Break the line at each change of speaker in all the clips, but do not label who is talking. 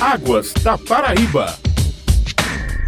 Águas da Paraíba.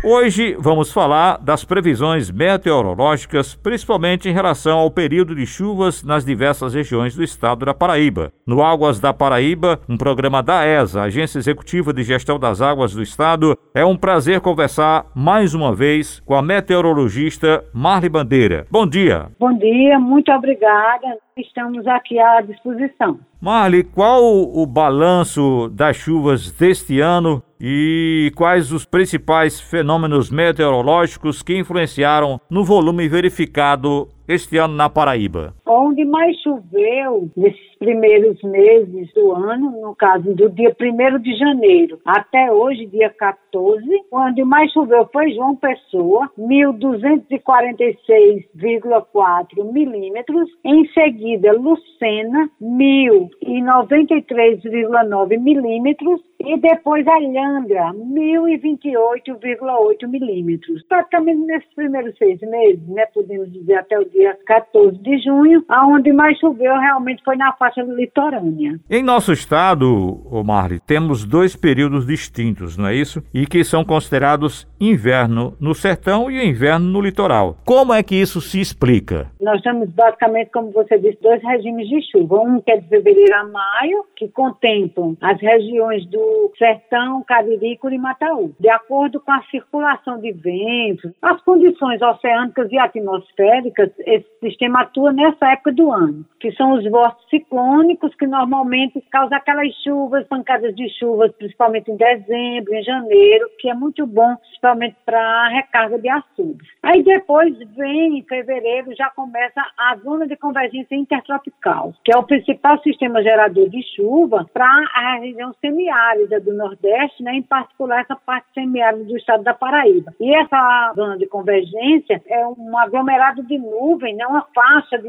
Hoje vamos falar das previsões meteorológicas, principalmente em relação ao período de chuvas nas diversas regiões do estado da Paraíba. No Águas da Paraíba, um programa da ESA, Agência Executiva de Gestão das Águas do Estado, é um prazer conversar mais uma vez com a meteorologista Marli Bandeira. Bom dia.
Bom dia, muito obrigada. Estamos aqui à disposição.
Marli, qual o balanço das chuvas deste ano e quais os principais fenômenos meteorológicos que influenciaram no volume verificado este ano na Paraíba?
Onde mais choveu nesses primeiros meses do ano, no caso do dia 1 de janeiro até hoje, dia 14, onde mais choveu foi João Pessoa, 1.246,4 milímetros. Em seguida, Lucena, 1.093,9 milímetros. E depois Alhandra, 1.028,8 milímetros. Praticamente nesses primeiros seis meses, né, podemos dizer até o dia 14 de junho, aonde mais choveu realmente foi na faixa litorânea.
Em nosso estado, Omar, temos dois períodos distintos, não é isso? E que são considerados inverno no sertão e inverno no litoral. Como é que isso se explica?
Nós temos basicamente, como você disse, dois regimes de chuva. Um que é de fevereiro a maio, que contemplam as regiões do sertão, Cariri e Curimataú. De acordo com a circulação de ventos, as condições oceânicas e atmosféricas, esse sistema atua nessa época do ano, que são os vórtices ciclônicos, que normalmente causam aquelas chuvas, pancadas de chuvas, principalmente em dezembro, em janeiro, que é muito bom, principalmente para a recarga de açúcar. Aí depois vem, em fevereiro, já começa a zona de convergência intertropical, que é o principal sistema gerador de chuva para a região semiárida do Nordeste, né, em particular essa parte semiárida do estado da Paraíba. E essa zona de convergência é um aglomerado de nuvens, né, uma faixa de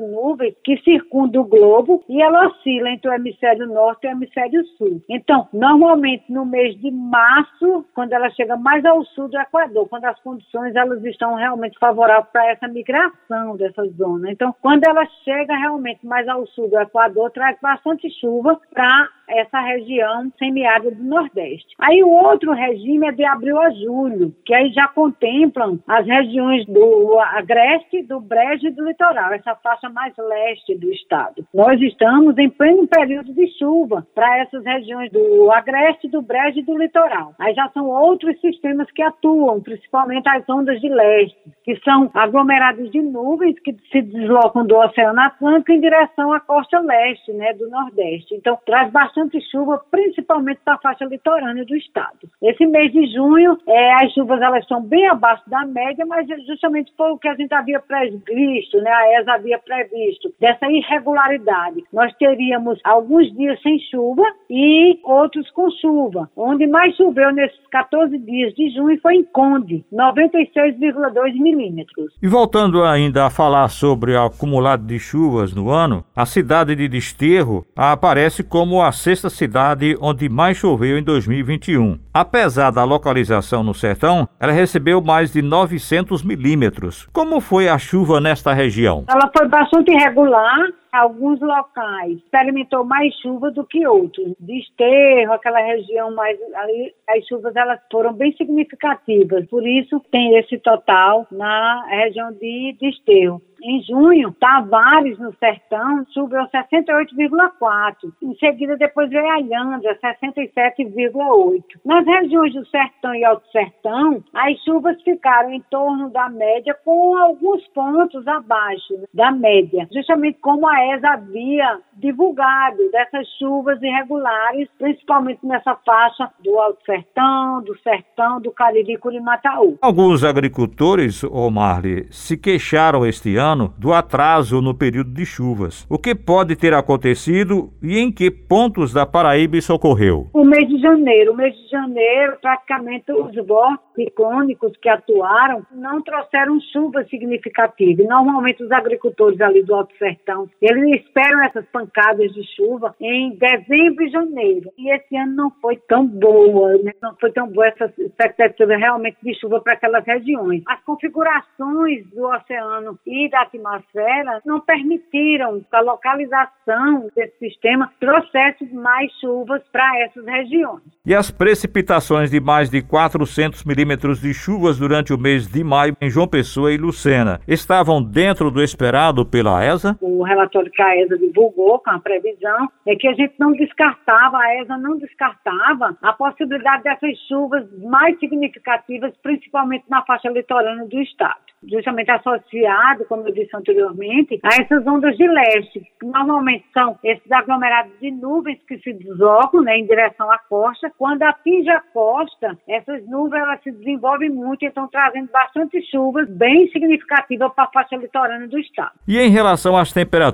que circunda o globo e ela oscila entre o hemisfério norte e o hemisfério sul. Então, normalmente no mês de março, quando ela chega mais ao sul do Equador, quando as condições elas estão realmente favoráveis para essa migração dessa zona. Então, quando ela chega realmente mais ao sul do Equador, traz bastante chuva para essa região semiárida do Nordeste. Aí o outro regime é de abril a julho, que aí já contemplam as regiões do Agreste, do Brejo e do Litoral, essa faixa mais leste do estado. Nós estamos em pleno período de chuva para essas regiões do Agreste, do Brejo e do Litoral. Aí já são outros sistemas que atuam, principalmente as ondas de leste, que são aglomerados de nuvens que se deslocam do Oceano Atlântico em direção à costa leste, né, do Nordeste. Então, traz bastante chuva, principalmente para a faixa litorânea do estado. Esse mês de junho, é, as chuvas elas são bem abaixo da média, mas justamente foi o que a gente havia previsto, né, a ESA havia previsto, dessa irregularidade. Nós teríamos alguns dias sem chuva e outros com chuva. Onde mais choveu nesses 14 dias de junho foi em Conde, 96,2 milímetros.
E voltando ainda a falar sobre o acumulado de chuvas no ano, a cidade de Desterro aparece como a sexta cidade onde mais choveu em 2021. Apesar da localização no sertão, ela recebeu mais de 900 milímetros. Como foi a chuva nesta região?
Ela foi bastante irregular, alguns locais experimentou mais chuva do que outros. Desterro, aquela região mais ali, as chuvas elas foram bem significativas. Por isso tem esse total na região de Desterro. Em junho, Tavares, no Sertão, choveu 68,4. Em seguida, depois veio Alhandra, 67,8. Nas regiões do Sertão e Alto Sertão, as chuvas ficaram em torno da média, com alguns pontos abaixo da média, justamente como a Havia divulgado dessas chuvas irregulares, principalmente nessa faixa do Alto Sertão, do Sertão, do Cariri e Curimataú.
Alguns agricultores, Omar, se queixaram este ano do atraso no período de chuvas. O que pode ter acontecido e em que pontos da Paraíba isso ocorreu?
O mês de janeiro. O mês de janeiro, praticamente os vórtices ciclônicos que atuaram não trouxeram chuvas significativas. Normalmente os agricultores ali do Alto Sertão eles esperam essas pancadas de chuva em dezembro e janeiro. E esse ano não foi tão boa, né? não foi tão boa essa expectativa realmente de chuva para aquelas regiões. As configurações do oceano e da atmosfera não permitiram a localização desse sistema trouxesse mais chuvas para essas regiões.
E as precipitações de mais de 400 milímetros de chuvas durante o mês de maio em João Pessoa e Lucena estavam dentro do esperado pela ESA?
O relatório que a ESA divulgou com a previsão é que a gente não descartava, a ESA não descartava a possibilidade dessas chuvas mais significativas, principalmente na faixa litorânea do estado justamente associado, como eu disse anteriormente, a essas ondas de leste, que normalmente são esses aglomerados de nuvens que se deslocam né, em direção à costa. Quando atinge a costa, essas nuvens elas se desenvolvem muito e estão trazendo bastante chuvas bem significativas para a faixa litorânea do estado.
E em relação às temperaturas,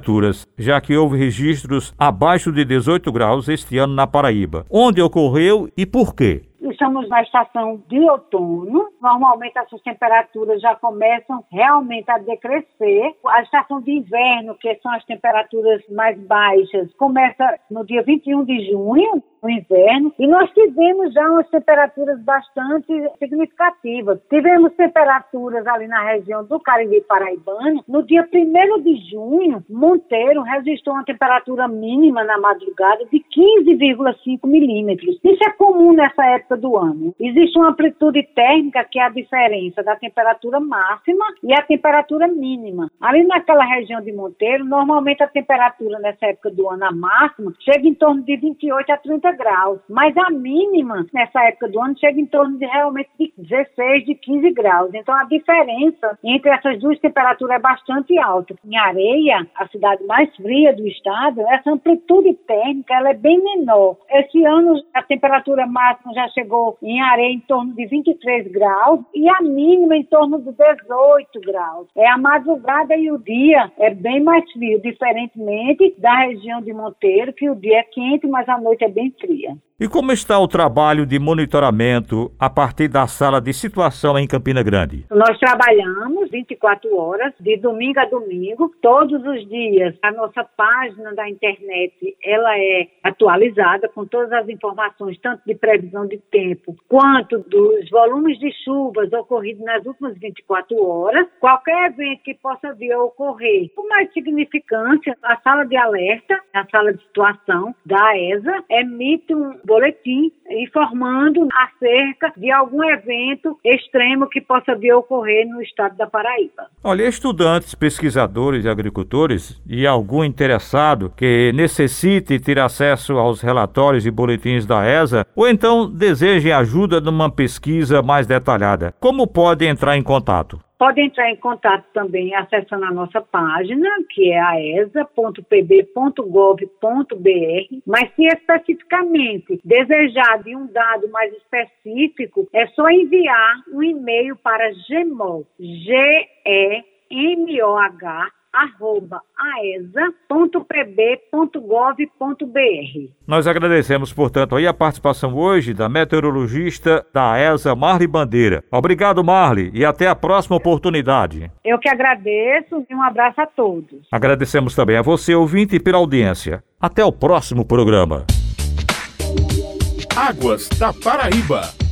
já que houve registros abaixo de 18 graus este ano na Paraíba, onde ocorreu e por quê?
Estamos na estação de outono. Normalmente essas temperaturas já começam realmente a decrescer. A estação de inverno, que são as temperaturas mais baixas, começa no dia 21 de junho no inverno e nós tivemos já umas temperaturas bastante significativas. Tivemos temperaturas ali na região do Cariri Paraibano. No dia 1 de junho, Monteiro registrou uma temperatura mínima na madrugada de 15,5 milímetros. Isso é comum nessa época do ano. Existe uma amplitude térmica que é a diferença da temperatura máxima e a temperatura mínima. Ali naquela região de Monteiro, normalmente a temperatura nessa época do ano, a máxima, chega em torno de 28 a 30 graus, mas a mínima nessa época do ano chega em torno de realmente de 16, de 15 graus. Então a diferença entre essas duas temperaturas é bastante alta. Em Areia, a cidade mais fria do estado, essa amplitude térmica ela é bem menor. Esse ano a temperatura máxima já chegou em Areia em torno de 23 graus e a mínima em torno de 18 graus. É a madrugada e o dia é bem mais frio, diferentemente da região de Monteiro, que o dia é quente, mas a noite é bem fria.
E como está o trabalho de monitoramento a partir da sala de situação em Campina Grande?
Nós trabalhamos 24 horas, de domingo a domingo, todos os dias. A nossa página da internet ela é atualizada com todas as informações, tanto de previsão de tempo quanto dos volumes de chuvas ocorridos nas últimas 24 horas. Qualquer evento que possa vir a ocorrer com mais significância, a sala de alerta, a sala de situação da ESA, emite um boletim informando acerca de algum evento extremo que possa vir a ocorrer no estado da Paraíba.
Olha, estudantes, pesquisadores e agricultores e algum interessado que necessite ter acesso aos relatórios e boletins da ESA ou então deseje ajuda numa pesquisa mais detalhada, como pode entrar em contato?
Pode entrar em contato também acessando a nossa página, que é aesa.pb.gov.br, mas se especificamente desejar de um dado mais específico, é só enviar um e-mail para G-E-M-O-H, arroba aesa.pb.gov.br.
Nós agradecemos, portanto, aí a participação hoje da meteorologista da AESA, Marli Bandeira. Obrigado, Marli, e até a próxima oportunidade.
Eu que agradeço e um abraço a todos.
Agradecemos também a você, ouvinte, pela audiência. Até o próximo programa.
Águas da Paraíba.